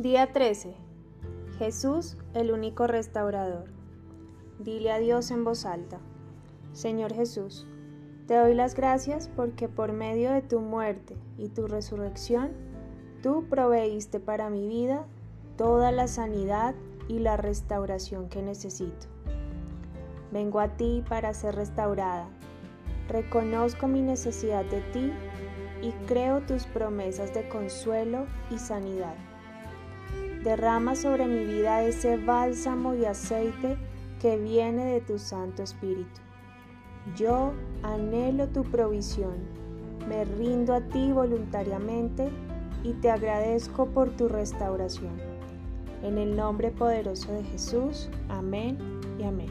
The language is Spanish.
Día 13. Jesús, el único restaurador. Dile a Dios en voz alta. Señor Jesús, te doy las gracias porque por medio de tu muerte y tu resurrección, tú proveíste para mi vida toda la sanidad y la restauración que necesito. Vengo a ti para ser restaurada. Reconozco mi necesidad de ti y creo tus promesas de consuelo y sanidad. Derrama sobre mi vida ese bálsamo y aceite que viene de tu Santo Espíritu. Yo anhelo tu provisión, me rindo a ti voluntariamente y te agradezco por tu restauración. En el nombre poderoso de Jesús, amén y amén.